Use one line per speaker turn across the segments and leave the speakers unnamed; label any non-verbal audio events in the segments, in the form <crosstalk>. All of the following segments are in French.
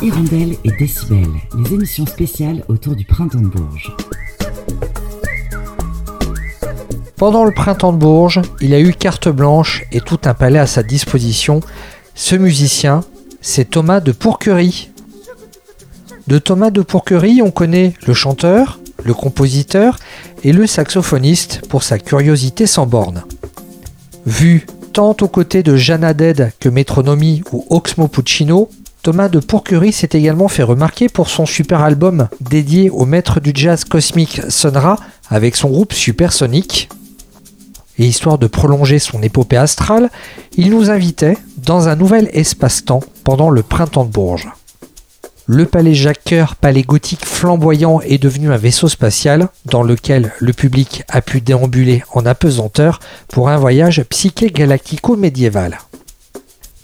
Hirondelle et Décibel, les émissions spéciales autour du printemps de Bourges.
Pendant le printemps de Bourges, il a eu carte blanche et tout un palais à sa disposition. Ce musicien, c'est Thomas de Pourquerie. De Thomas de Pourquerie, on connaît le chanteur, le compositeur et le saxophoniste pour sa curiosité sans borne. Vu tant aux côtés de Jeanne Haddad que Metronomy ou Oxmo Puccino, Thomas de Pourquerie s'est également fait remarquer pour son super album dédié au maître du jazz cosmique Sonra avec son groupe Supersonic. Et histoire de prolonger son épopée astrale, il nous invitait dans un nouvel espace-temps pendant le printemps de Bourges. Le palais Jacques palais gothique flamboyant, est devenu un vaisseau spatial dans lequel le public a pu déambuler en apesanteur pour un voyage psyché galactico-médiéval.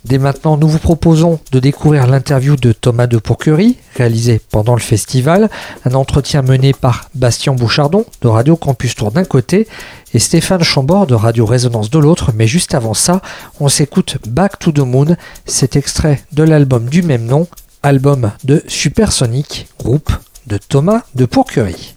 Dès maintenant, nous vous proposons de découvrir l'interview de Thomas de Pourquerie, réalisé pendant le festival, un entretien mené par Bastien Bouchardon de Radio Campus Tour d'un côté et Stéphane Chambord de Radio Résonance de l'autre, mais juste avant ça, on s'écoute Back to the Moon, cet extrait de l'album du même nom, album de Supersonic, groupe de Thomas de Pourquerie.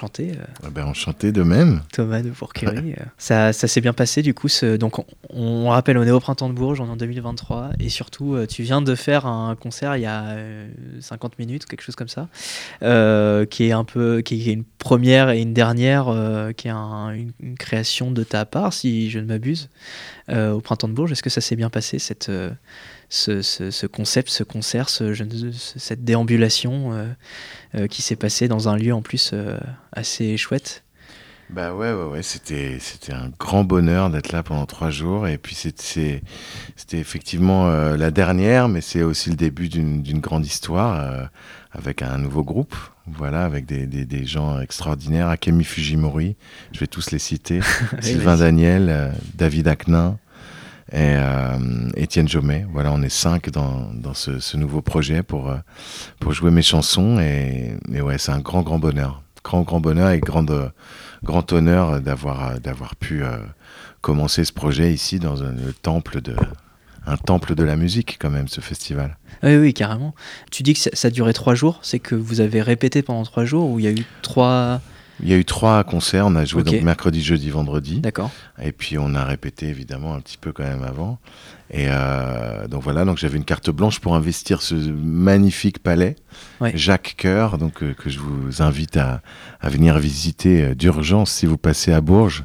Enchanté.
Ah ben, enchanté de même.
Thomas de Pourquerie. <laughs> ça ça s'est bien passé du coup. Ce, donc on, on rappelle, on est au printemps de Bourges, on est en 2023 et surtout tu viens de faire un concert il y a 50 minutes, quelque chose comme ça, qui est un peu, qui est une première et une dernière, qui est une, une, création de ta part, si je ne m'abuse, au printemps de Bourges. Est-ce que ça s'est bien passé cette ce, concept, ce concert, ce, cette déambulation euh, euh, qui s'est passée dans un lieu en plus euh, assez chouette.
Bah ouais, ouais, ouais. C'était, c'était un grand bonheur d'être là pendant trois jours. Et puis c'était, c'était effectivement la dernière, mais c'est aussi le début d'une, grande histoire avec un nouveau groupe. Voilà, avec des, des, des, gens extraordinaires. Akemi Fujimori, je vais tous les citer. <laughs> Sylvain Daniel, David Aknin, et euh, Étienne Jomet. Voilà, on est cinq dans, dans ce, nouveau projet pour, euh, pour jouer mes chansons. Et, et ouais, c'est un grand, grand bonheur. Grand, grand bonheur et grand, honneur d'avoir, pu euh, commencer ce projet ici dans un, le temple de, un temple de la musique quand même, ce festival.
Oui, oui, carrément. Tu dis que ça, ça durait trois jours, c'est que vous avez répété pendant trois jours ou il y a eu trois...
Il y a eu trois concerts. On a joué donc mercredi, jeudi, vendredi.
D'accord.
Et puis on a répété évidemment un petit peu quand même avant. Et euh, donc voilà, donc j'avais une carte blanche pour investir ce magnifique palais, Jacques Coeur, donc euh, que je vous invite à, à venir visiter euh, d'urgence si vous passez à Bourges.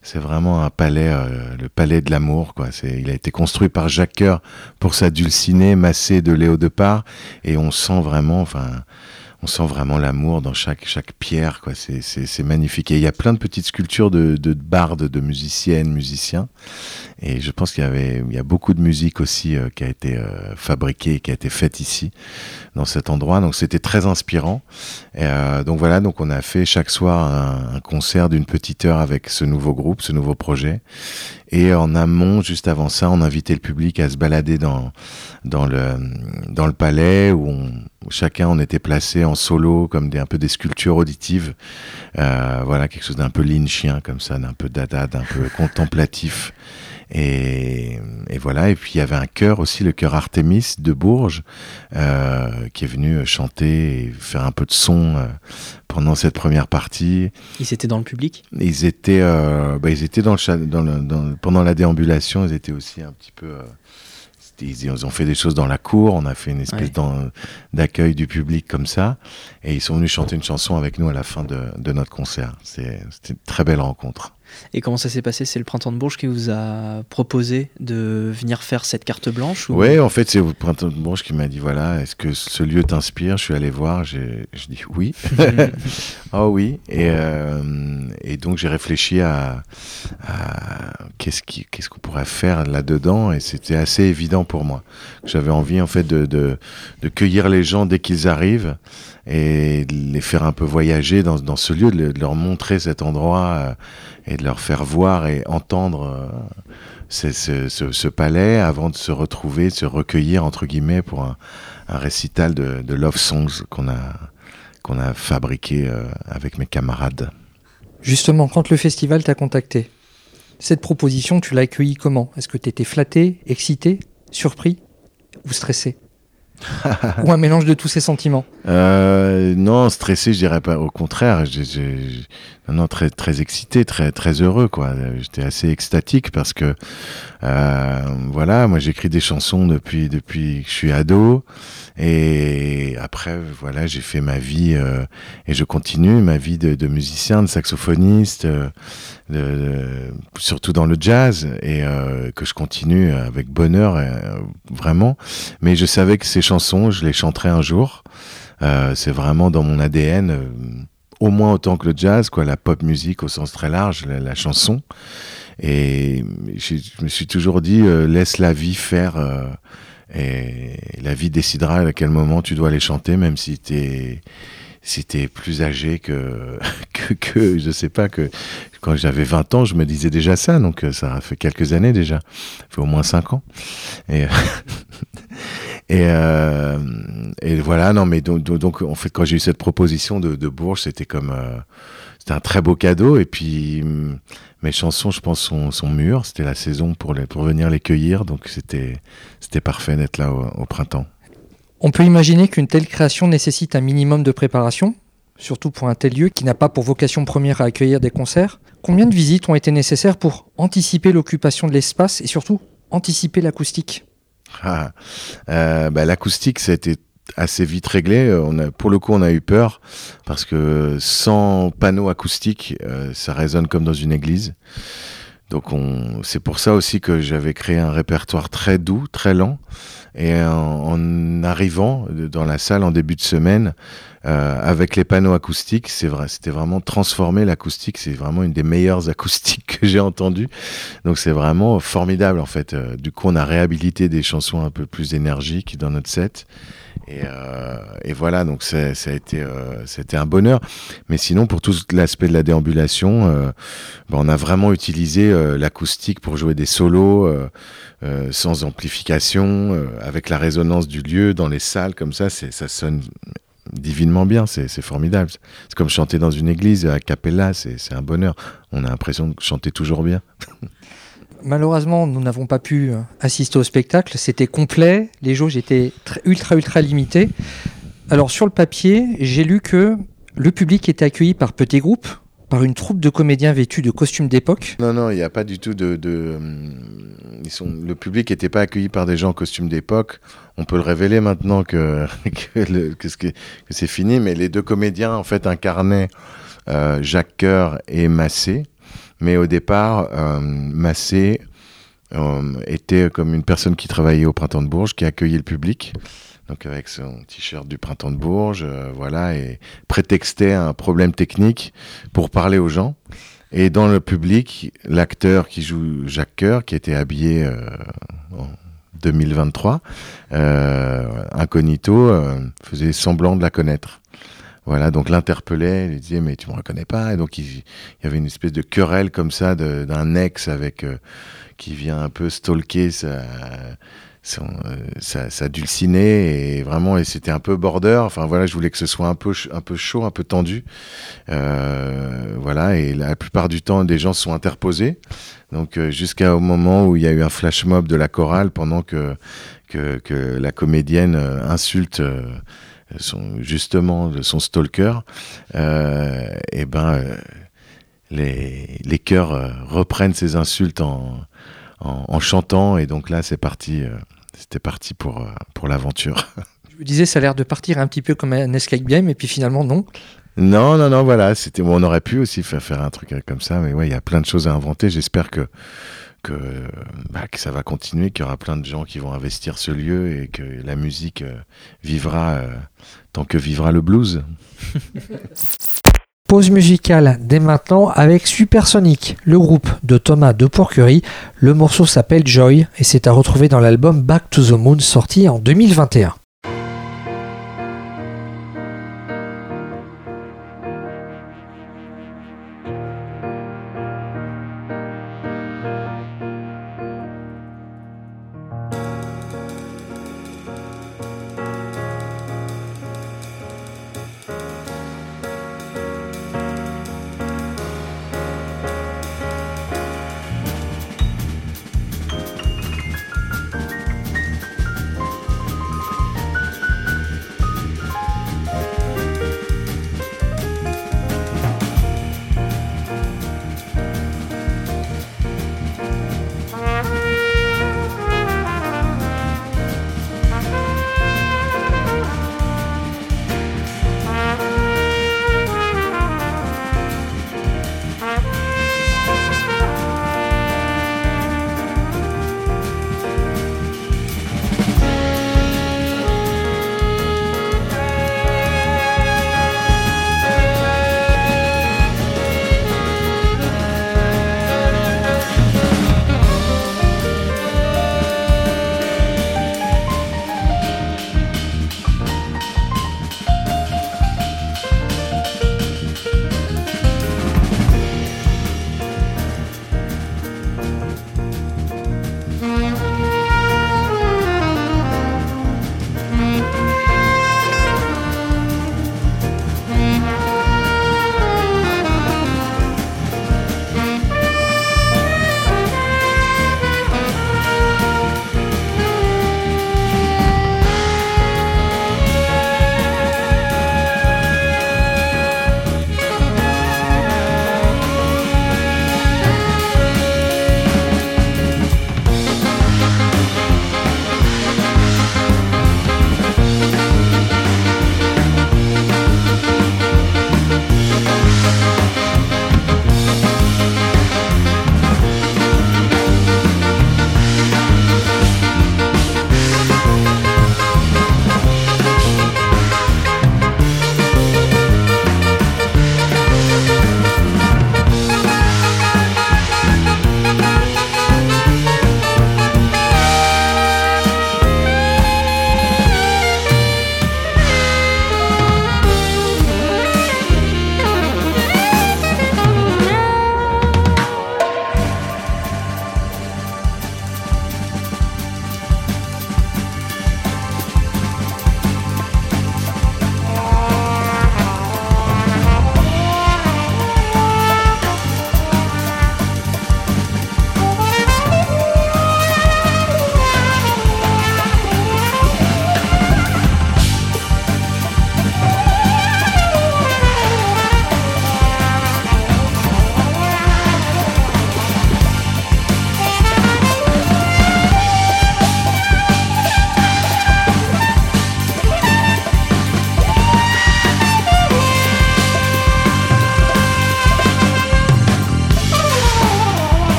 C'est vraiment un palais, euh, le palais de l'amour. Quoi. C'est, il a été construit par Jacques Coeur pour sa dulcinée, massée de Léo Depart, et on sent vraiment, enfin, on sent vraiment l'amour dans chaque, pierre, quoi. C'est, magnifique. Et il y a plein de petites sculptures de, de bardes, de musiciennes, musiciens. Et je pense qu'il y avait, a beaucoup de musique aussi euh, qui a été euh, fabriquée, qui a été faite ici, dans cet endroit. Donc c'était très inspirant. Et, euh, donc voilà, donc on a fait chaque soir un concert d'une petite heure avec ce nouveau groupe, ce nouveau projet. Et en amont, juste avant ça, on invitait le public à se balader dans, dans, le, dans le palais où, chacun on était placé en solo comme des, un peu des sculptures auditives. Euh, voilà, quelque chose d'un peu lynchien comme ça, d'un peu dada, d'un peu contemplatif. Et, et, voilà, et puis il y avait un chœur aussi, le chœur Artemis de Bourges, euh, qui est venu chanter et faire un peu de son euh, pendant cette première partie.
Ils étaient dans le public?
Ils étaient, euh, bah, ils étaient dans le, dans le dans, pendant la déambulation, ils étaient aussi un petit peu. Euh, ils, ils, ont fait des choses dans la cour, on a fait une espèce ouais. d'accueil du public comme ça, et ils sont venus chanter une chanson avec nous à la fin de, de notre concert. C'était une très belle rencontre.
Et comment ça s'est passé? C'est le Printemps de Bourges qui vous a proposé de venir faire cette carte blanche
ou... Oui, en fait, c'est le Printemps de Bourges qui m'a dit voilà, est-ce que ce lieu t'inspire? Je suis allé voir, j'ai dit oui. oh <laughs> oui. Et, euh, et donc, j'ai réfléchi à, à qu'est-ce qu'on qu qu'on pourrait faire là-dedans, et c'était assez évident pour moi. J'avais envie, en fait, de, de, de cueillir les gens dès qu'ils arrivent et de les faire un peu voyager dans, ce lieu, de, leur montrer cet endroit euh, et de leur faire voir et entendre euh, ce, palais avant de se retrouver, de se recueillir entre guillemets pour un, récital de, de, love songs qu'on a qu'on a fabriqué euh, avec mes camarades.
Justement, quand le festival t'a contacté, cette proposition, tu l'as accueillie comment? Est-ce que tu étais flatté, excité, surpris ou stressé ou un mélange de tous ces sentiments
euh, Non, stressé, je dirais pas. Au contraire, non, très très excité, très très heureux, quoi. J'étais assez extatique parce que euh, voilà, moi j'écris des chansons depuis depuis que je suis ado et après voilà, j'ai fait ma vie euh, et je continue ma vie de, musicien, de saxophoniste, surtout dans le jazz et que je continue avec bonheur vraiment. Mais je savais que ces chansons, je les chanterais un jour. Euh, c'est vraiment dans mon ADN au moins autant que le jazz, quoi, la pop musique au sens très large, la, chanson. Et je, me suis toujours dit, euh, laisse la vie faire, euh, et la vie décidera à quel moment tu dois les chanter, même si t'es si t'es plus âgé que, <laughs> que, que, je sais pas, que quand j'avais 20 ans, je me disais déjà ça, donc euh, ça fait quelques années déjà, ça fait au moins 5 ans. Et, <laughs> et, euh, et voilà, non, mais donc, donc, fait, quand j'ai eu cette proposition de, Bourges, c'était comme, euh, c'était un très beau cadeau, et puis mes chansons, je pense, sont, mûres, c'était la saison pour, les, pour venir les cueillir, donc c'était, c'était parfait d'être là au printemps.
On peut imaginer qu'une telle création nécessite un minimum de préparation. surtout pour un tel lieu qui n'a pas pour vocation première à accueillir des concerts. Combien de visites ont été nécessaires pour anticiper l'occupation de l'espace et surtout anticiper l'acoustique? <laughs>
ah, euh, bah, L'acoustique, ça a été assez vite réglé. Euh, on a, pour le coup, on a eu peur parce que sans panneau acoustique, euh, ça résonne comme dans une église. Donc c'est pour ça aussi que j'avais créé un répertoire très doux, très lent. Et en, arrivant dans la salle en début de semaine, euh, avec les panneaux acoustiques, c'est vrai, c'était vraiment transformé l'acoustique. C'est vraiment une des meilleures <laughs> acoustiques que j'ai entendues. Donc c'est vraiment formidable en fait. Euh, du coup, on a réhabilité des chansons un peu plus énergiques dans notre set. Et, euh, et voilà, donc ça a été, euh, c'était un bonheur. Mais sinon, pour tout l'aspect de la déambulation, euh, ben, on a vraiment utilisé euh, l'acoustique pour jouer des solos sans amplification, avec la résonance du lieu dans les salles comme ça. Ça sonne divinement bien, c'est formidable. C'est comme chanter dans une église à cappella, c'est un bonheur. On a l'impression de chanter toujours bien. <laughs>
Malheureusement, nous n'avons pas pu euh, assister au spectacle. C'était complet, les jauges étaient ultra ultra limitées. Alors sur le papier, j'ai lu que le public était accueilli par petits groupes, par une troupe de comédiens vêtus de costumes d'époque.
Non, non, il n'y a pas du tout de. Hum, Le public n'était pas accueilli par des gens en costume d'époque. On peut le révéler maintenant <laughs> que, c'est fini, mais les deux comédiens, en fait, incarnaient euh, Jacques Coeur et Massé. Mais au départ, euh, Massé euh, était comme une personne qui travaillait au Printemps de Bourges, qui accueillait le public, donc avec son t-shirt du Printemps de Bourges, voilà, et prétextait un problème technique pour parler aux gens. Et dans le public, l'acteur qui joue Jacques Coeur, qui était habillé en 2023, incognito, faisait semblant de la connaître. Voilà, donc l'interpellait, il disait mais tu me reconnais pas, et donc il, y avait une espèce de querelle comme ça d'un ex avec euh, qui vient un peu stalker sa, son, euh, sa, dulcinée et vraiment et c'était un peu border. Enfin voilà, je voulais que ce soit un peu un peu chaud, un peu tendu, euh, voilà. Et la plupart du temps, des gens sont interposés. Donc jusqu'au moment où il y a eu un flash mob de la chorale pendant que que, que la comédienne insulte son, justement son stalker, euh, et ben euh, les, les chœurs euh, reprennent ces insultes en, en, chantant et donc là c'est parti, c'était parti pour, pour l'aventure. <laughs>
Je vous disais ça a l'air de partir un petit peu comme un escape game et puis finalement non.
Non, non, non, voilà, c'était, on aurait pu aussi faire, faire un truc comme ça, mais ouais, il y a plein de choses à inventer. J'espère que que, bah, que ça va continuer, qu'il y aura plein de gens qui vont investir ce lieu et que la musique euh, vivra euh, tant que vivra le blues. <laughs>
Pause musicale dès maintenant avec Supersonic, le groupe de Thomas de Pourquerie. Le morceau s'appelle Joy et c'est à retrouver dans l'album Back to the Moon sorti en 2021.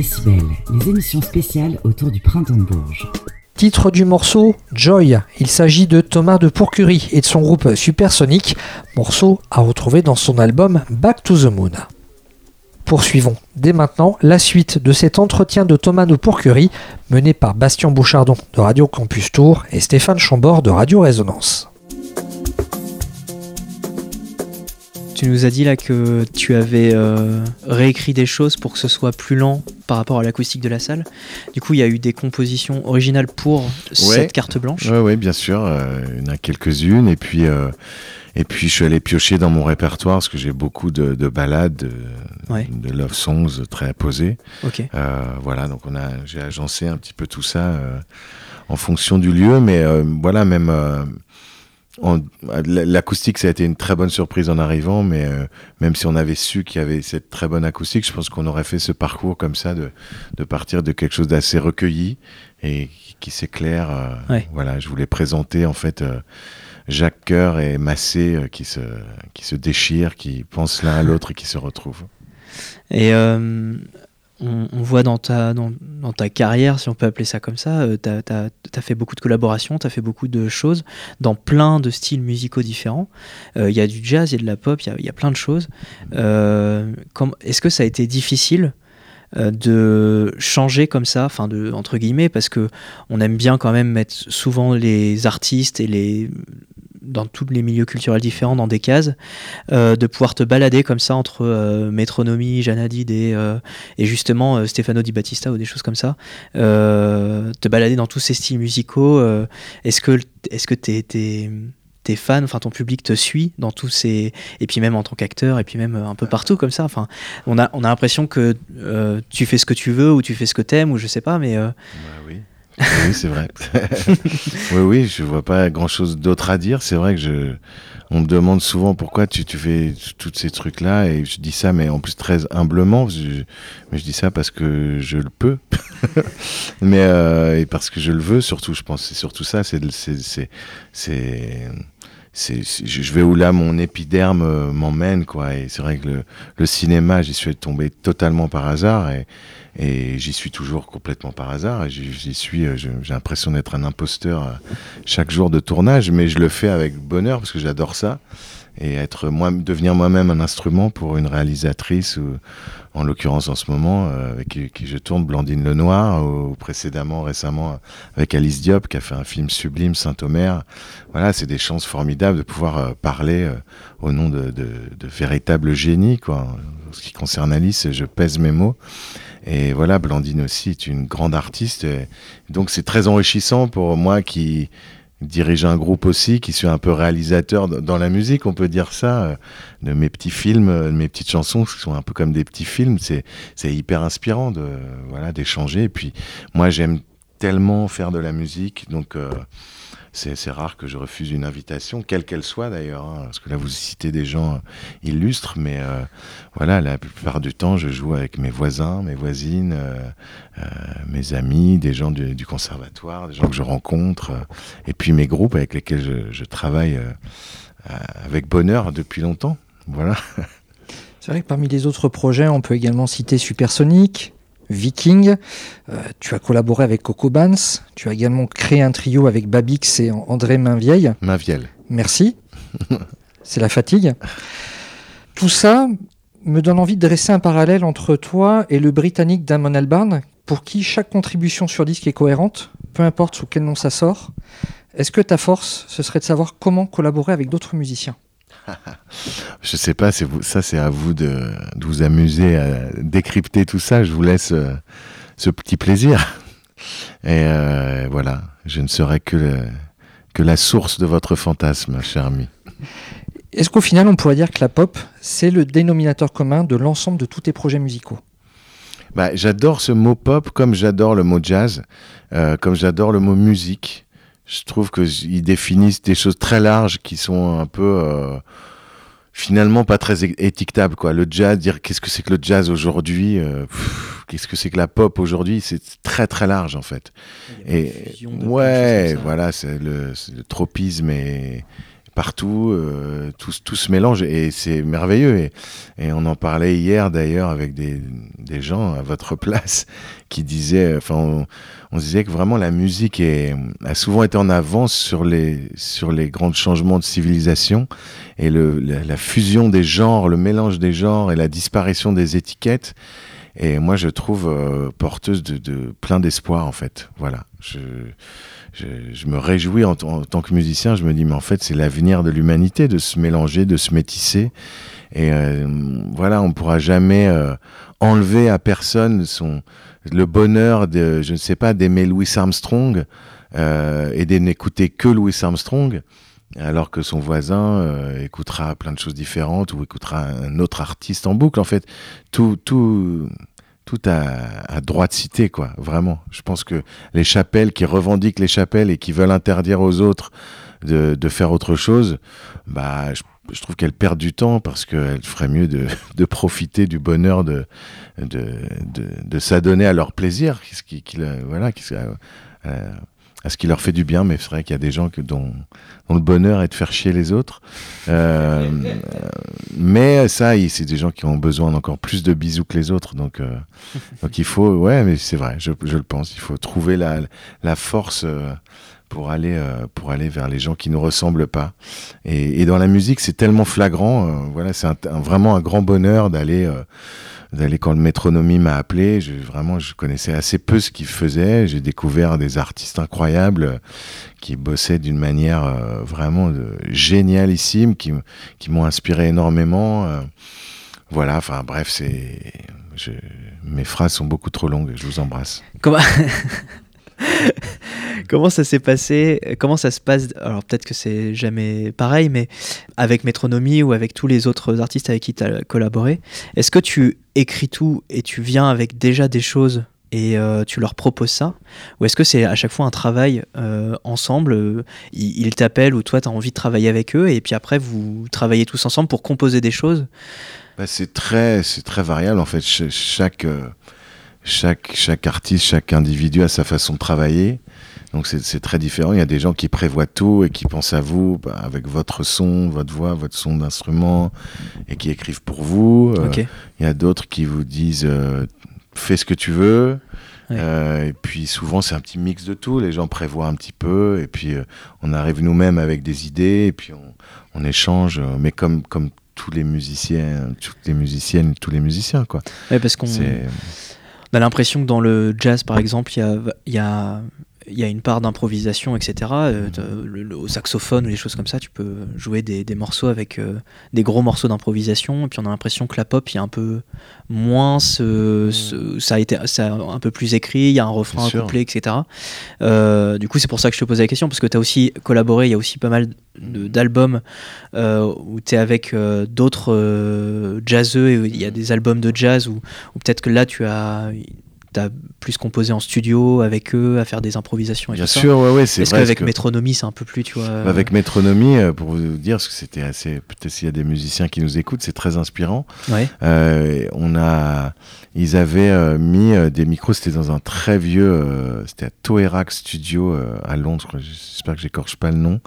Les émissions spéciales autour du printemps de Bourges.
Titre du morceau Joy. Il s'agit de Thomas de Pourcurie et de son groupe Supersonic, morceau à retrouver dans son album Back to the Moon. Poursuivons dès maintenant la suite de cet entretien de Thomas de Pourcurie mené par Bastien Bouchardon de Radio Campus Tour et Stéphane Chambord de Radio Résonance.
Tu nous as dit là que tu avais euh, réécrit des choses pour que ce soit plus lent par rapport à l'acoustique de la salle. Du coup, il y a eu des compositions originales pour cette carte blanche.
Oui, bien sûr. Euh, il y en a quelques-unes. Et puis, euh, et puis, je suis allé piocher dans mon répertoire parce que j'ai beaucoup de, balades, de, love songs très posées. voilà, donc on a, j'ai agencé un petit peu tout ça en fonction du lieu. Mais voilà, même L'acoustique, ça a été une très bonne surprise en arrivant, mais euh, même si on avait su qu'il y avait cette très bonne acoustique, je pense qu'on aurait fait ce parcours comme ça, de, de partir de quelque chose d'assez recueilli et qui s'éclaire. Euh, voilà, je voulais présenter en fait euh, Jacques Coeur et Massé qui, se, qui se déchirent, qui pensent l'un à l'autre et qui se retrouvent.
Et on, voit dans ta, dans, ta carrière, si on peut appeler ça comme ça, tu as, fait beaucoup de collaborations, tu as fait beaucoup de choses dans plein de styles musicaux différents. Euh, il y a du jazz, il y a de la pop, il y, a plein de choses. Euh, est-ce que ça a été difficile euh, de changer comme ça, enfin de entre guillemets, parce que on aime bien quand même mettre souvent les artistes et les dans tous les milieux culturels différents, dans des cases, euh, de pouvoir te balader comme ça entre euh, Métronomie, Janadid et, euh, et justement Stefano Di Battista ou des choses comme ça, te balader dans tous ces styles musicaux. est-ce que est-ce que t'es, fans, enfin ton public te suit dans tous ces et puis même en tant qu'acteur et puis même un peu partout comme ça. Enfin, on a on a l'impression que tu fais ce que tu veux ou tu fais ce que t'aimes ou je sais pas, mais bah.
Oui, c'est vrai. <laughs> oui, oui, je vois pas grand chose d'autre à dire. C'est vrai que je, on me demande souvent pourquoi tu, tu fais tous ces trucs-là et je dis ça, mais en plus très humblement. mais je dis ça parce que je le peux. <laughs> mais, euh, et parce que je le veux, surtout, je pense, c'est surtout ça. C'est, c'est, c'est, c'est, je vais où là mon épiderme euh, m'emmène, quoi. Et c'est vrai que le, le cinéma, j'y suis tombé totalement par hasard et, et j'y suis toujours complètement par hasard. J'y suis, euh, j'ai l'impression d'être un imposteur euh, chaque jour de tournage, mais je le fais avec bonheur parce que j'adore ça. Et être moi, devenir moi-même un instrument pour une réalisatrice, en l'occurrence en ce moment, euh, avec qui, je tourne Blandine Lenoir, ou, précédemment, récemment, avec Alice Diop, qui a fait un film sublime, Saint-Omer. Voilà, c'est des chances formidables de pouvoir parler au nom de, de, de véritables génies, quoi. En ce qui concerne Alice, je pèse mes mots. Et voilà, Blandine aussi est une grande artiste. donc c'est très enrichissant pour moi qui dirige un groupe aussi, qui suis un peu réalisateur dans la musique, on peut dire ça, euh, de mes petits films, de mes petites chansons, qui sont un peu comme des petits films. C'est hyper inspirant de voilà d'échanger. Et puis moi j'aime tellement faire de la musique, donc euh, c'est rare que je refuse une invitation, quelle qu'elle soit d'ailleurs, hein, parce que là vous citez des gens euh, illustres, mais euh, voilà, la plupart du temps je joue avec mes voisins, mes voisines, euh, mes amis, des gens du, conservatoire, des gens que je rencontre, et puis mes groupes avec lesquels je, je travaille avec bonheur depuis longtemps. Voilà.
C'est vrai que parmi les autres projets, on peut également citer Supersonic, Viking. Euh, tu as collaboré avec Coco Bans. Tu as également créé un trio avec Babix et André Mainvieille.
Mainvieille.
Merci. <laughs> C'est la fatigue. Tout ça me donne envie de dresser un parallèle entre toi et le Britannique Damon Albarn, pour qui chaque contribution sur disque est cohérente, peu importe sous quel nom ça sort. Est-ce que ta force, ce serait de savoir comment collaborer avec d'autres musiciens? <laughs>
je sais pas, c'est vous, ça c'est à vous de, vous amuser à décrypter tout ça. Je vous laisse euh, ce petit plaisir. <laughs> Et euh, voilà, je ne serai que, que la source de votre fantasme, cher ami.
Est-ce qu'au final, on pourrait dire que la pop, c'est le dénominateur commun de l'ensemble de tous tes projets musicaux?
Bah, J'adore ce mot pop comme j'adore le mot jazz, euh, comme j'adore le mot musique je trouve qu'ils définissent des choses très larges qui sont un peu euh, finalement pas très étiquetables quoi. Le jazz, dire qu'est-ce que c'est que le jazz aujourd'hui, euh, qu'est-ce que c'est que la pop aujourd'hui, c'est très très large en fait. Et ouais, voilà, c'est le, tropisme et partout, euh, tout, se mélange et c'est merveilleux. Et, on en parlait hier d'ailleurs avec des, gens à votre place <laughs> qui disaient, enfin, on, disait que vraiment la musique a souvent été en avance sur les, sur les grands changements de civilisation et le, la, fusion des genres, le mélange des genres et la disparition des étiquettes. Et moi, je trouve euh, porteuse de, plein d'espoir en fait. Voilà. Je, je, me réjouis en, en, tant que musicien. Je me dis, mais en fait, c'est l'avenir de l'humanité de se mélanger, de se métisser. Et euh, voilà, on pourra jamais euh, enlever à personne son le bonheur de, je ne sais pas, d'aimer Louis Armstrong euh, et de n'écouter que Louis Armstrong. Alors que son voisin euh, écoutera plein de choses différentes ou écoutera un autre artiste en boucle. En fait, tout, tout, tout à, droit de cité, quoi. Vraiment. Je pense que les chapelles qui revendiquent les chapelles et qui veulent interdire aux autres de, faire autre chose, bah, je, trouve qu'elles perdent du temps parce qu'elles feraient mieux de, <laughs> profiter du bonheur de, s'adonner à leur plaisir, voilà, euh, à ce qui leur fait du bien, mais c'est vrai qu'il y a des gens que, dont, dont, le bonheur est de faire chier les autres. Euh, mais ça, c'est des gens qui ont besoin d'encore plus de bisous que les autres. Donc, euh, <laughs> donc il faut, ouais, mais c'est vrai, je, je, le pense, il faut trouver la, la force euh, pour aller, pour aller vers les gens qui nous ressemblent pas. Et, et dans la musique, c'est tellement flagrant. Voilà, c'est vraiment un grand bonheur d'aller d'aller quand le métronomie m'a appelé. Je, vraiment, je connaissais assez peu ce qu'il faisait. J'ai découvert des artistes incroyables qui bossaient d'une manière euh, vraiment de, génialissime, qui, m'ont inspiré énormément. Euh, voilà, enfin bref, c'est. Mes phrases sont beaucoup trop longues. Je vous embrasse.
Comment? <laughs> comment ça s'est passé Comment ça se passe Alors peut-être que c'est jamais pareil, mais avec Métronomie ou avec tous les autres artistes avec qui tu as collaboré, est-ce que tu écris tout et tu viens avec déjà des choses et euh, tu leur proposes ça? Ou est-ce que c'est à chaque fois un travail euh, ensemble euh, Ils, t'appellent ou toi tu as envie de travailler avec eux et puis après vous travaillez tous ensemble pour composer des choses?
Bah, C'est très, très variable en fait. Ch chaque, chaque, chaque artiste, chaque individu a sa façon de travailler. Donc c'est très différent. Il y a des gens qui prévoient tout et qui pensent à vous bah, avec votre son, votre voix, votre son d'instrument et qui écrivent pour vous.
Okay.
Euh, il y a d'autres qui vous disent euh, fais ce que tu veux. Ouais. Euh, et puis souvent c'est un petit mix de tout. Les gens prévoient un petit peu et puis on arrive nous-mêmes avec des idées et puis on, on échange. Mais comme comme tous les musiciens, toutes les musiciennes, tous les musiciens quoi.
Ouais, parce qu'on on a l'impression que dans le jazz par exemple, il y a, il y a une part d'improvisation, etc. Euh, le, le, au saxophone ou des choses comme ça, tu peux jouer des, des morceaux avec euh, des gros morceaux d'improvisation. Et puis on a l'impression que la pop, il y a un peu moins ce, ce, ça a été ça a un peu plus écrit, il y a un refrain, un couplet, etc. Euh, du coup, c'est pour ça que je te posais la question, parce que tu as aussi collaboré, il y a aussi pas mal d'albums où tu es avec d'autres jazzeux, et il y a des albums de jazz où, où peut-être que là, tu as t'as plus composé en studio avec eux, à faire des improvisations et
Bien
tout
sûr,
ça.
ouais, ouais, c'est
Est-ce qu'avec que... Métronomie, c'est un peu plus, tu vois
Avec Métronomie, euh, pour vous dire, parce que c'était assez. Peut-être s'il y a des musiciens qui nous écoutent, c'est très inspirant.
Ouais.
Euh, on a. Ils avaient euh, mis des micros, c'était dans un très vieux. euh, c'était à Toerac Studio euh, à Londres, j'espère que j'écorche pas le nom.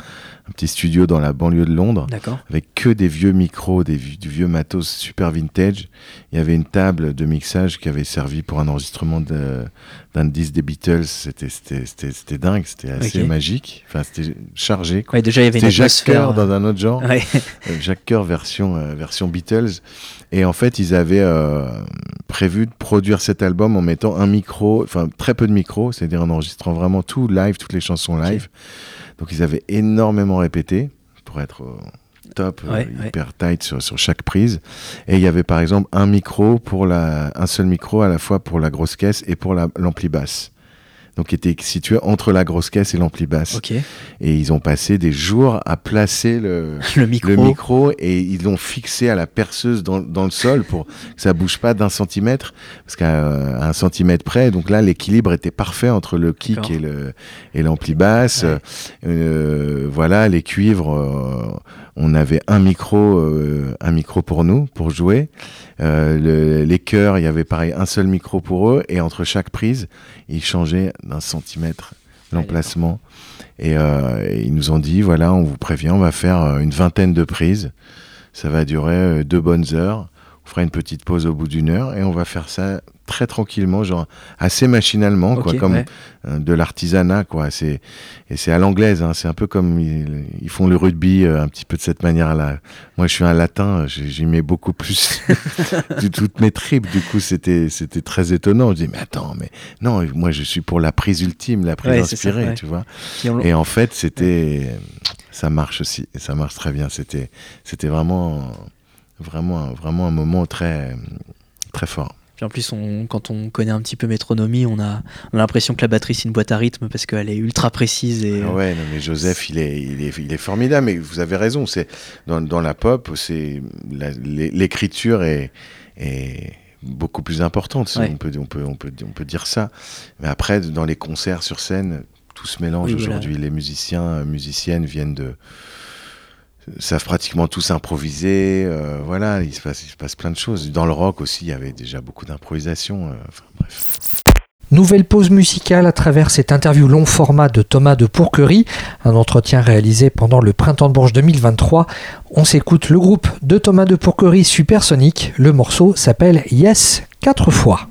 Un petit studio dans la banlieue de Londres. Avec que des vieux micros, des, du vieux matos super vintage. Il y avait une table de mixage qui avait servi pour un enregistrement d'un disque des Beatles. C'était dingue, c'était assez okay. magique. Enfin, c'était chargé.
Ouais, déjà, il y avait une
Jacques Coeur dans un autre genre.
Ouais.
Jacques Coeur version, euh, version Beatles. Et en fait, ils avaient euh, prévu de produire cet album en mettant un micro, enfin très peu de micros, c'est-à-dire en enregistrant vraiment tout live, toutes les chansons live. Okay. Donc ils avaient énormément répété pour être top,
ouais,
euh, hyper ouais. tight sur, sur, chaque prise. Et il y avait par exemple un micro pour la, un seul micro à la fois pour la grosse caisse et pour l'ampli la, basse. Donc qui était situé entre la grosse caisse et l'ampli basse.
Okay.
Et ils ont passé des jours à placer le, <laughs>
le, micro.
le micro. et ils l'ont fixé à la perceuse dans, dans, le sol pour que ça bouge pas d'un centimètre parce qu'à un centimètre près. Donc là l'équilibre était parfait entre le kick et le et l'ampli basse.
Ouais.
Euh, voilà les cuivres. Euh, on avait un micro, euh, un micro pour nous, pour jouer. Le, les chœurs, il y avait pareil un seul micro pour eux, et entre chaque prise, ils changeaient d'un centimètre l'emplacement. Et, ils nous ont dit voilà, on vous prévient, on va faire une vingtaine de prises. Ça va durer deux bonnes heures. On fera une petite pause au bout d'une heure et on va faire ça très tranquillement, genre assez machinalement, quoi, comme euh, de l'artisanat, quoi. C'est et c'est à l'anglaise, hein, c'est un peu comme ils, font le rugby euh, un petit peu de cette manière-là. Moi, je suis un latin, j'y mets beaucoup plus <laughs> de toutes mes tripes. Du coup, c'était c'était très étonnant. Je dis mais attends, mais non, moi je suis pour la prise ultime, la prise inspirée, tu vois. Et en fait, c'était ça marche aussi, et ça marche très bien. C'était c'était vraiment vraiment vraiment un moment très très fort.
Puis en plus, on, quand on connaît un petit peu métronomie, on a, l'impression que la batterie c'est une boîte à rythme parce qu'elle est ultra précise. Et...
Ah ouais, non, mais Joseph, il est, il est, il est formidable. Mais vous avez raison, c'est dans, dans la pop, c'est l'écriture est, est beaucoup plus importante. On, peut, on, peut, on, peut, on peut dire ça. Mais après, dans les concerts sur scène, tout se mélange aujourd'hui. Les musiciens, musiciennes viennent de savent pratiquement tous improviser. Euh, voilà, il se, passe, plein de choses. Dans le rock aussi, il y avait déjà beaucoup d'improvisation. Euh,
Nouvelle pause musicale à travers cette interview long format de Thomas de Pourquerie, un entretien réalisé pendant le Printemps de Bourges 2023. On s'écoute le groupe de Thomas de Pourquerie Supersonic. Le morceau s'appelle Yes 4 fois.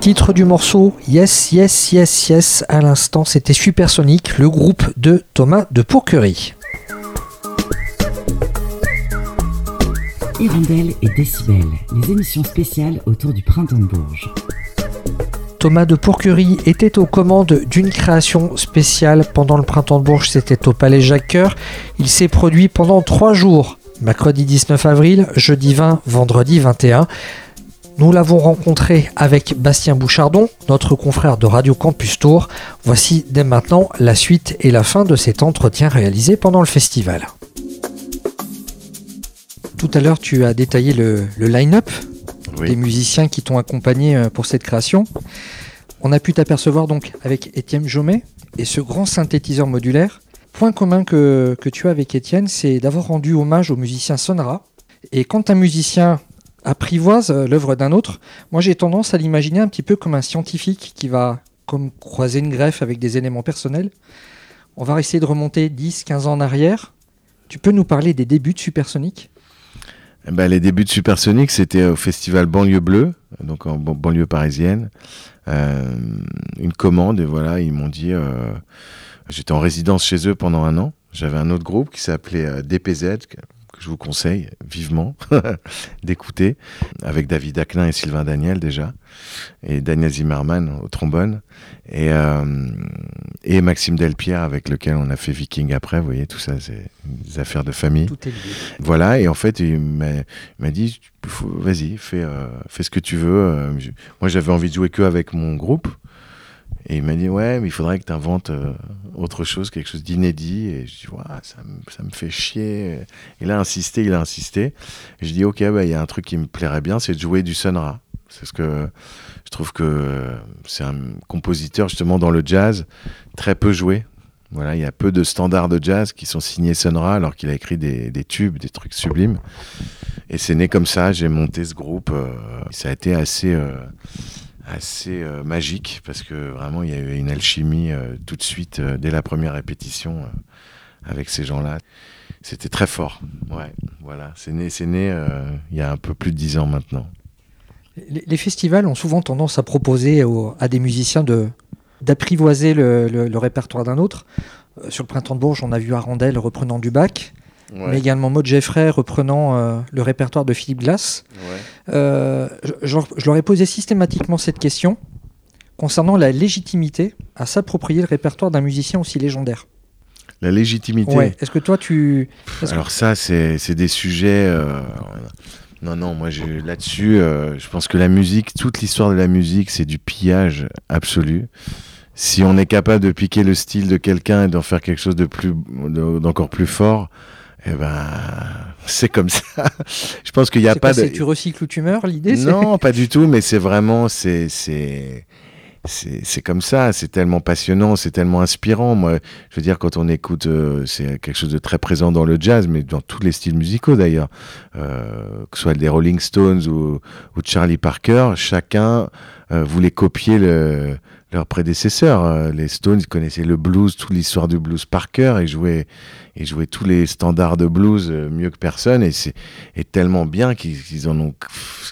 Titre du morceau Yes, Yes, Yes, Yes. À l'instant, c'était Supersonic, le groupe de Thomas de Pourquerie.
Hirondelle et Décibel, les émissions spéciales autour du printemps de Bourges.
Thomas de Pourquerie était aux commandes d'une création spéciale pendant le printemps de Bourges, c'était au Palais Jacques Coeur. Il s'est produit pendant trois jours, mercredi 19 avril, jeudi 20, vendredi 21.
Nous l'avons rencontré avec Bastien Bouchardon, notre confrère de Radio Campus Tour. Voici dès maintenant la suite et la fin de cet entretien réalisé pendant le festival. Tout à l'heure, tu as détaillé le, line-up des musiciens qui t'ont accompagné euh, pour cette création. On a pu t'apercevoir donc avec Étienne Jomet et ce grand synthétiseur modulaire. Point commun que, que tu as avec Étienne, c'est d'avoir rendu hommage au musicien Sonora. Et quand un musicien apprivoise euh, l'œuvre d'un autre, moi j'ai tendance à l'imaginer un petit peu comme un scientifique qui va comme croiser une greffe avec des éléments personnels. On va essayer de remonter 10, 15 ans en arrière. Tu peux nous parler des débuts de Supersonic?
Eh ben, Les débuts de Supersonic, c'était au festival Banlieue Bleue, donc en banlieue parisienne. Euh, une commande, et voilà, ils m'ont dit. Euh, j'étais en résidence chez eux pendant un an. J'avais un autre groupe qui s'appelait DPZ, je vous conseille vivement <laughs> d'écouter, avec David Aclin et Sylvain Daniel déjà, et Daniel Zimmerman au trombone, et, euh, et Maxime Delpierre avec lequel on a fait Viking après, vous voyez, tout ça, c'est des affaires de famille.
Tout est lié.
Voilà, et en fait, il m'a dit, vas-y, fais, euh, fais ce que tu veux. Euh, moi, j'avais envie de jouer que avec mon groupe. Et il m'a dit, ouais, mais il faudrait que tu inventes euh, autre chose, quelque chose d'inédit. Et je dis, ouais, ça, ça, me fait chier. Il a insisté, il a insisté. Et je dis, ok, bah, il y a un truc qui me plairait bien, c'est de jouer du Sonra. C'est ce que je trouve que c'est un compositeur, justement, dans le jazz, très peu joué. Voilà, il y a peu de standards de jazz qui sont signés Sonra, alors qu'il a écrit des, des, tubes, des trucs sublimes. Et c'est né comme ça, j'ai monté ce groupe. Euh, ça a été assez. Euh, assez euh, magique parce que vraiment il y a eu une alchimie euh, tout de suite euh, dès la première répétition avec ces gens-là. C'était très fort. Ouais, voilà. C'est né, c'est né il y a un peu plus de dix ans maintenant.
Les, festivals ont souvent tendance à proposer à des musiciens de d'apprivoiser le, le, répertoire d'un autre. sur le printemps de Bourges, on a vu Arandel reprenant du bac mais également Maud Jeffrey reprenant euh, le répertoire de Philippe Glass. Euh, je, leur ai posé systématiquement cette question concernant la légitimité à s'approprier le répertoire d'un musicien aussi légendaire.
La légitimité
Est-ce que toi tu...
Alors ça, c'est des sujets... Euh, non, non, moi là-dessus, je pense que la musique, toute l'histoire de la musique, c'est du pillage absolu si on est capable de piquer le style de quelqu'un et d'en faire quelque chose de plus d'encore plus fort, eh ben, c'est comme ça. <laughs> je pense qu'il n'y a pas, de.
Tu recycles ou tu meurs, l'idée
Non, pas du tout, mais c'est vraiment, c'est, c'est, c'est, comme ça. C'est tellement passionnant, c'est tellement inspirant. Moi, je veux dire, quand on écoute, euh, c'est quelque chose de très présent dans le jazz, mais dans tous les styles musicaux d'ailleurs, euh, que ce soit des Rolling Stones ou, ou Charlie Parker, chacun euh, voulait copier le leurs prédécesseurs. Euh, les Stones, connaissaient le blues, toute l'histoire du blues par cœur et jouaient, et jouaient tous les standards de blues euh, mieux que personne. Et c'est tellement bien qu'ils en ont,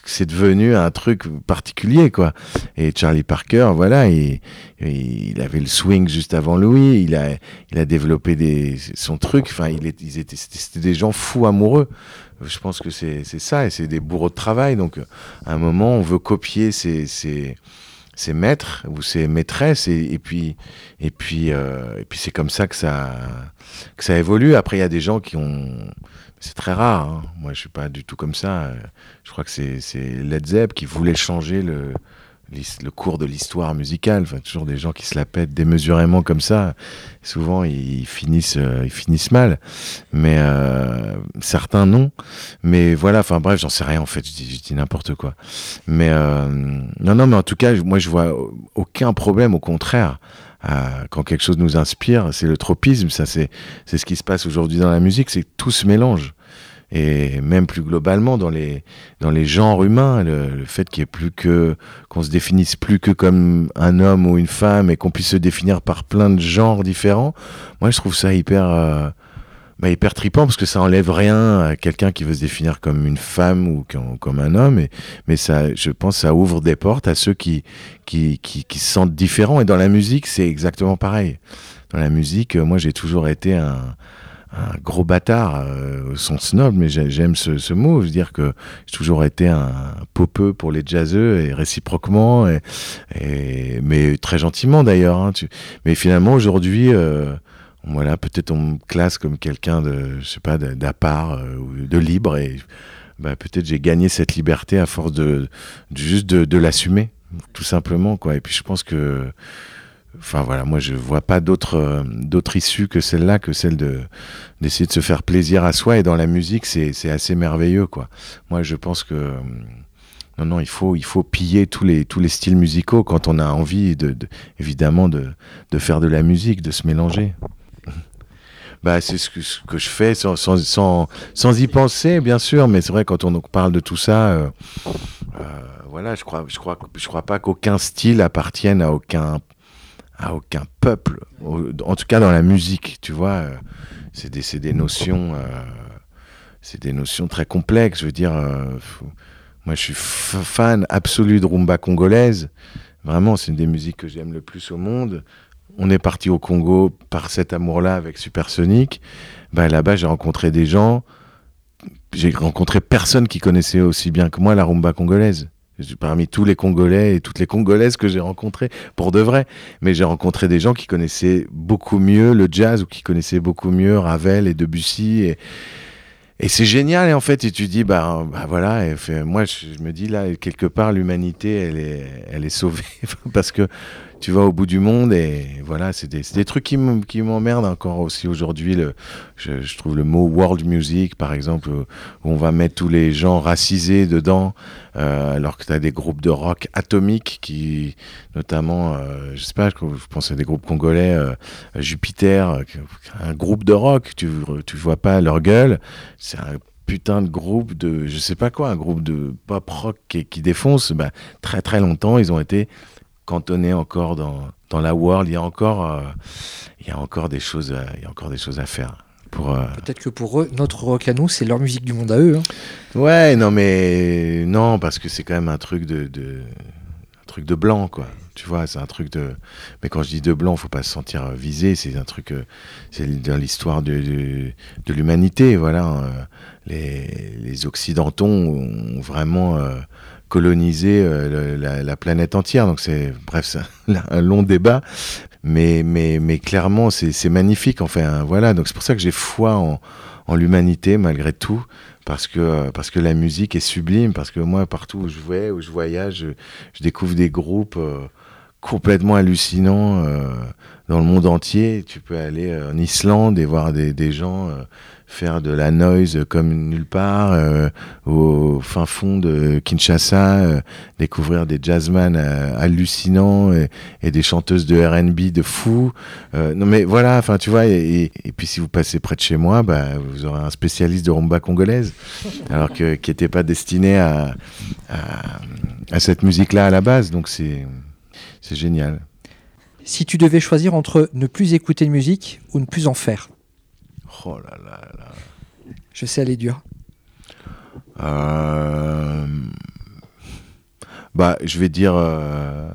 c'est devenu un truc particulier, quoi. Et Charlie Parker, voilà, il, il avait le swing juste avant Louis. Il a, il a développé des, son truc. Enfin, il est, ils étaient, c'était des gens fous amoureux. Je pense que c'est ça, et c'est des bourreaux de travail. Donc, à un moment, on veut copier ces, ces ses maîtres ou ses maîtresses et, puis et puis euh, et puis c'est comme ça que ça que ça évolue après il y a des gens qui ont c'est très rare hein. moi je suis pas du tout comme ça je crois que c'est Led Zepp qui voulait changer le le cours de l'histoire musicale. Toujours des gens qui se la pètent démesurément comme ça. Souvent, ils finissent, euh, ils finissent mal. Mais euh, certains non. Mais voilà. Enfin bref, j'en sais rien en fait. Je dis, n'importe quoi. Mais euh, non, non. Mais en tout cas, moi, je vois aucun problème. Au contraire. quand quelque chose nous inspire, c'est le tropisme, ça c'est ce qui se passe aujourd'hui dans la musique, c'est tout se mélange et même plus globalement dans les dans les genres humains le, fait qu'il y ait plus que qu'on se définisse plus que comme un homme ou une femme et qu'on puisse se définir par plein de genres différents moi je trouve ça hyper euh, bah, hyper tripant parce que ça enlève rien à quelqu'un qui veut se définir comme une femme ou comme un homme. Mais ça je pense ça ouvre des portes à ceux qui, qui, qui se sentent différents. Et dans la musique c'est exactement pareil. Dans la musique moi j'ai toujours été un un gros bâtard euh, au sens noble, mais j'aime ce, ce, mot. Je veux dire que j'ai toujours été un popeux pour les jazzeux et réciproquement, et, et mais très gentiment d'ailleurs. Hein, mais finalement aujourd'hui, euh, voilà, peut-être on me classe comme quelqu'un de, je sais pas, d'à part euh, de libre et bah, peut-être j'ai gagné cette liberté à force de, juste de, l'assumer, tout simplement, quoi. Et puis je pense que, enfin voilà, moi je vois pas d'autre d'autre issue que celle-là, que celle de d'essayer de se faire plaisir à soi. Et dans la musique, c'est assez merveilleux, quoi. Moi, je pense que non, non, il faut, il faut piller tous les, tous les styles musicaux quand on a envie, de, évidemment, de, de, faire de la musique, de se mélanger. <laughs> Bah, c'est ce que, ce que, je fais sans, sans, sans, sans, y penser, bien sûr, mais c'est vrai, quand on parle de tout ça, euh, euh, voilà, je crois, je crois, je crois pas qu'aucun style appartienne à aucun, à aucun peuple, en tout cas dans la musique, tu vois. Euh, c'est des, des, notions, c'est des notions très complexes, je veux dire. Moi, je suis fan absolu de rumba congolaise. Vraiment, c'est une des musiques que j'aime le plus au monde. On est parti au Congo par cet amour-là avec Supersonic. Bah, là-bas, j'ai rencontré des gens. J'ai rencontré personne qui connaissait aussi bien que moi la rumba congolaise. Parmi tous les Congolais et toutes les Congolaises que j'ai rencontrées, pour de vrai. Mais j'ai rencontré des gens qui connaissaient beaucoup mieux le jazz ou qui connaissaient beaucoup mieux Ravel et Debussy. Et, c'est génial, et en fait, et tu dis, bah, bah voilà, moi, je, me dis, là, quelque part, l'humanité, elle est, elle est sauvée, <laughs> parce que tu vas au bout du monde et voilà, c'est des, trucs qui m'emmerdent encore aussi aujourd'hui. Je, trouve le mot world music, par exemple, où on va mettre tous les gens racisés dedans, euh, alors que tu as des groupes de rock atomiques qui, notamment, euh, je sais pas, je pense à des groupes congolais, euh, Jupiter, un groupe de rock, tu, tu vois pas leur gueule, c'est un putain de groupe de, je sais pas quoi, un groupe de pop rock qui, qui défonce, bah, très très longtemps, ils ont été cantonné encore dans, dans la world. Il y a encore, euh, il y a encore des choses, à, il y a encore des choses à faire. Pour, euh,
Peut-être que pour eux, notre rock à nous, c'est leur musique du monde à eux. Hein.
Ouais, non, mais non, parce que c'est quand même un truc de, de, un truc de blanc, quoi. Tu vois, c'est un truc de. Mais quand je dis de blanc, faut pas se sentir visé. C'est un truc. Euh, c'est dans l'histoire de, de, de l'humanité, voilà. Les, les Occidentaux ont vraiment coloniser euh, la, planète entière. Donc c'est bref, c'est un, <laughs> long débat, mais mais mais clairement c'est magnifique. Enfin voilà, donc c'est pour ça que j'ai foi en, l'humanité malgré tout. Parce que, parce que la musique est sublime, parce que moi, partout où je vais, où je voyage, je, découvre des groupes euh, complètement hallucinants euh, dans le monde entier. Tu peux aller en Islande et voir des gens faire de la noise comme nulle part, euh, au fin fond de Kinshasa, euh, découvrir des jazzman euh, hallucinants et, des chanteuses de R&B de fou. non mais voilà, enfin tu vois, et, puis si vous passez près de chez moi, bah, vous aurez un spécialiste de rumba congolaise, alors que qui n'était pas destiné à, à, à cette musique-là à la base, donc c'est c'est génial.
Si tu devais choisir entre ne plus écouter de musique ou ne plus en faire?
Oh là là là.
Je sais, elle est dure.
Euh, bah, je vais dire. Euh,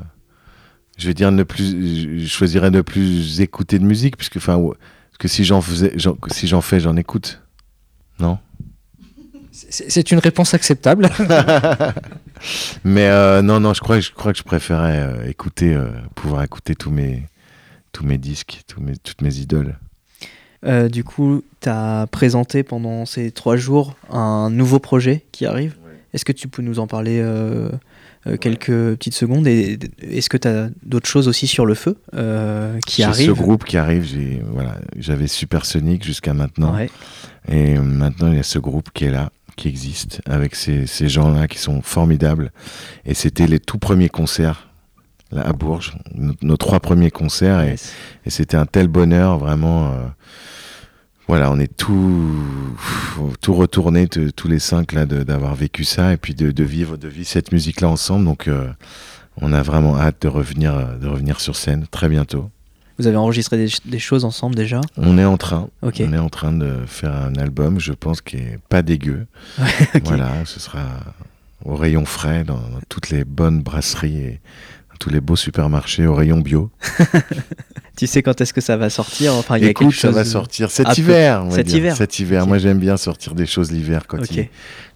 je vais dire ne plus. Je choisirais ne plus écouter de musique, puisque, enfin, que si j'en faisais, si j'en fais, j'en écoute. Non?
C'est une réponse acceptable. <laughs>
Mais euh, non, non, je crois, je crois que je préférais écouter, pouvoir écouter tous mes, tous mes disques, tous mes, toutes mes idoles.
Euh, du coup, tu as présenté pendant ces trois jours un nouveau projet qui arrive. Est-ce que tu peux nous en parler euh, euh, quelques petites secondes Et est-ce que tu as d'autres choses aussi sur le feu qui arrivent
ce groupe qui arrive. Voilà, J'avais Supersonic jusqu'à maintenant. Et maintenant, il y a ce groupe qui est là qui existe avec ces, ces gens-là qui sont formidables. Et c'était les tout premiers concerts là, à Bourges, nos, trois premiers concerts. Et, et c'était un tel bonheur, vraiment voilà, on est tout, tout retourné, tous les cinq là, d'avoir vécu ça et puis de, vivre, de vivre cette musique-là ensemble. Donc, euh, on a vraiment hâte de revenir, de revenir sur scène très bientôt.
Vous avez enregistré des, choses ensemble déjà?
On est en train. On est en train de faire un album, je pense, qui est pas dégueu. <laughs> Voilà, ce sera au rayon frais dans, dans toutes les bonnes brasseries et tous les beaux supermarchés au rayon bio. <laughs>
tu sais quand est-ce que ça va sortir?
Enfin, il y a quelque chose... ça va sortir cet hiver. Cet hiver. Cet hiver. Moi, j'aime bien sortir des choses l'hiver quand il,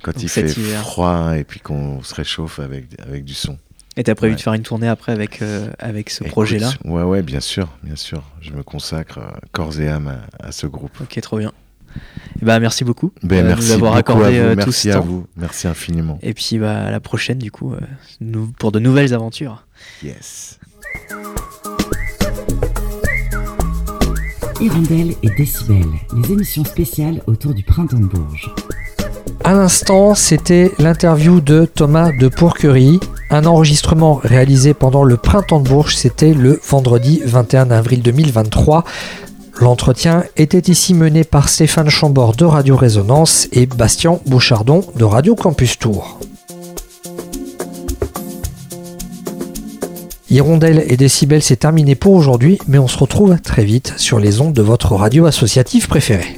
quand il fait froid et puis qu'on se réchauffe avec, avec du son.
Et tu as prévu de faire une tournée après avec, euh, avec ce projet là
Ouais, ouais, bien sûr, bien sûr. Je me consacre euh, corps et âme à, ce groupe.
Ok, trop bien. Bah, merci beaucoup
ben, de nous avoir accordé à tout ce temps. Vous. Merci infiniment.
Et puis bah, à la prochaine, du coup, pour de nouvelles aventures.
Yes.
Hirondelle et Décibel, les émissions spéciales autour du printemps de Bourges.
À l'instant, c'était l'interview de Thomas de Pourquerie, un enregistrement réalisé pendant le printemps de Bourges, c'était le vendredi 21 avril 2023. L'entretien était ici mené par Stéphane Chambord de Radio Résonance et Bastien Bouchardon de Radio Campus Tour. Hirondelle et Décibel, c'est terminé pour aujourd'hui, mais on se retrouve très vite sur les ondes de votre radio associative préférée.